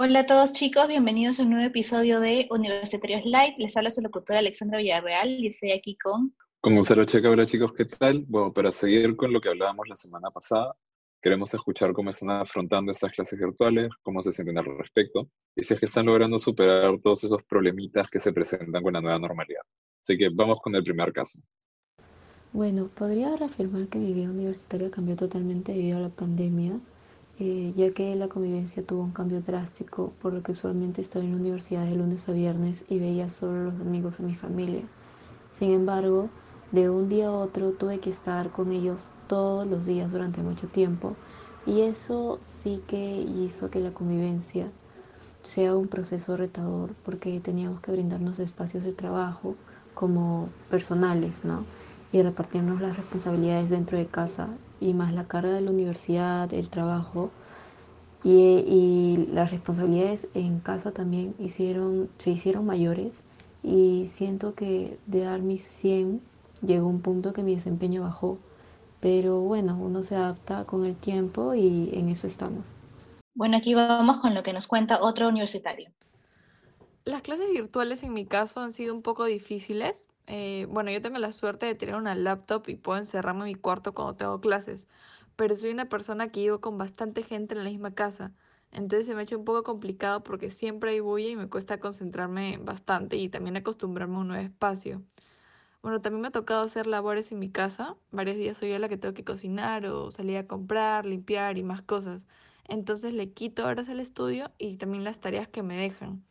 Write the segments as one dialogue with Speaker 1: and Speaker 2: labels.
Speaker 1: Hola a todos chicos, bienvenidos a un nuevo episodio de Universitarios Live. Les habla su locutora Alexandra Villarreal y estoy aquí con...
Speaker 2: Con Gonzalo Checa, hola chicos, ¿qué tal? Bueno, para seguir con lo que hablábamos la semana pasada, queremos escuchar cómo están afrontando estas clases virtuales, cómo se sienten al respecto, y si es que están logrando superar todos esos problemitas que se presentan con la nueva normalidad. Así que vamos con el primer caso.
Speaker 3: Bueno, podría afirmar que mi vida universitaria cambió totalmente debido a la pandemia eh, ya que la convivencia tuvo un cambio drástico, por lo que usualmente estaba en la universidad de lunes a viernes y veía solo los amigos de mi familia. Sin embargo, de un día a otro tuve que estar con ellos todos los días durante mucho tiempo y eso sí que hizo que la convivencia sea un proceso retador porque teníamos que brindarnos espacios de trabajo como personales, ¿no? Y repartirnos las responsabilidades dentro de casa y más la carga de la universidad, el trabajo y, las responsabilidades en casa también hicieron, se hicieron mayores y siento que de dar mis 100 llegó un punto que mi desempeño bajó. Pero bueno, uno se adapta con el tiempo y en eso estamos.
Speaker 1: Bueno, aquí vamos con lo que nos cuenta otro universitario.
Speaker 4: Las clases virtuales en mi caso han sido un poco difíciles eh, bueno, yo tengo la suerte de tener una laptop y puedo encerrarme en mi cuarto cuando tengo clases, pero soy una persona que vivo con bastante gente en la misma casa. Entonces se me ha un poco complicado porque siempre hay bulla y me cuesta concentrarme bastante y también acostumbrarme a un nuevo espacio. Bueno, también me ha tocado hacer labores en mi casa. Varios días soy yo la que tengo que cocinar o salir a comprar, limpiar y más cosas. Entonces le quito horas al estudio y también las tareas que me dejan.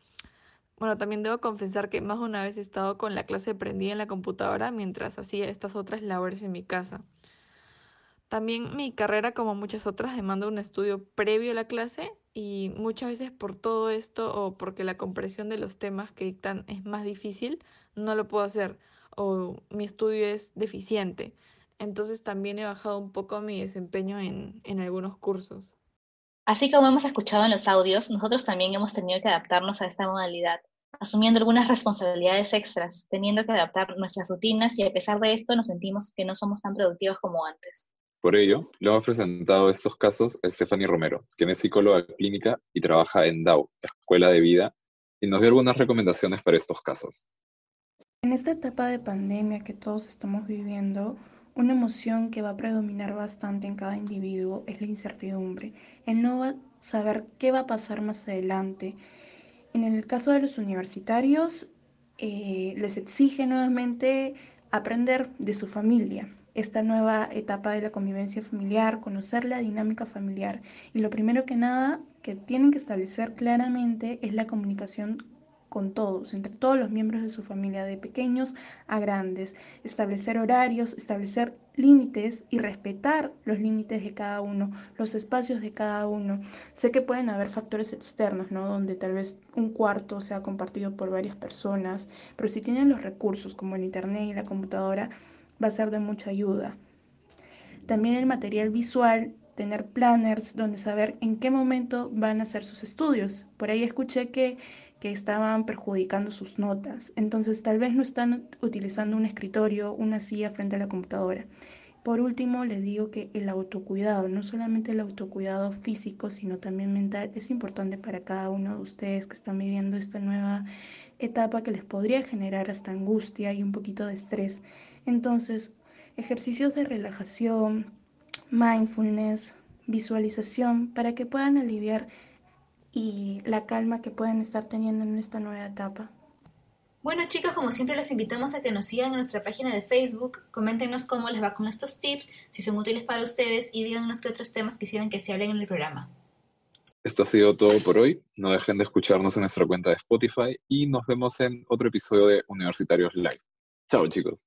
Speaker 4: Bueno, también debo confesar que más de una vez he estado con la clase prendida en la computadora mientras hacía estas otras labores en mi casa. También mi carrera, como muchas otras, demanda un estudio previo a la clase y muchas veces por todo esto o porque la comprensión de los temas que dictan es más difícil, no lo puedo hacer o mi estudio es deficiente. Entonces también he bajado un poco mi desempeño en, en algunos cursos.
Speaker 1: Así como hemos escuchado en los audios, nosotros también hemos tenido que adaptarnos a esta modalidad, asumiendo algunas responsabilidades extras, teniendo que adaptar nuestras rutinas y a pesar de esto nos sentimos que no somos tan productivos como antes.
Speaker 2: Por ello, le hemos presentado estos casos a Stephanie Romero, quien es psicóloga clínica y trabaja en DAO, Escuela de Vida, y nos dio algunas recomendaciones para estos casos.
Speaker 5: En esta etapa de pandemia que todos estamos viviendo, una emoción que va a predominar bastante en cada individuo es la incertidumbre, el no saber qué va a pasar más adelante. En el caso de los universitarios, eh, les exige nuevamente aprender de su familia, esta nueva etapa de la convivencia familiar, conocer la dinámica familiar. Y lo primero que nada que tienen que establecer claramente es la comunicación con todos, entre todos los miembros de su familia, de pequeños a grandes, establecer horarios, establecer límites y respetar los límites de cada uno, los espacios de cada uno. Sé que pueden haber factores externos, ¿no? Donde tal vez un cuarto sea compartido por varias personas, pero si tienen los recursos como el internet y la computadora, va a ser de mucha ayuda. También el material visual tener planners donde saber en qué momento van a hacer sus estudios. Por ahí escuché que que estaban perjudicando sus notas. Entonces tal vez no están utilizando un escritorio, una silla frente a la computadora. Por último, les digo que el autocuidado, no solamente el autocuidado físico, sino también mental, es importante para cada uno de ustedes que están viviendo esta nueva etapa que les podría generar hasta angustia y un poquito de estrés. Entonces, ejercicios de relajación, mindfulness, visualización, para que puedan aliviar y la calma que pueden estar teniendo en esta nueva etapa.
Speaker 1: Bueno chicos, como siempre los invitamos a que nos sigan en nuestra página de Facebook, coméntenos cómo les va con estos tips, si son útiles para ustedes y díganos qué otros temas quisieran que se hablen en el programa.
Speaker 2: Esto ha sido todo por hoy. No dejen de escucharnos en nuestra cuenta de Spotify y nos vemos en otro episodio de Universitarios Live. Chao chicos.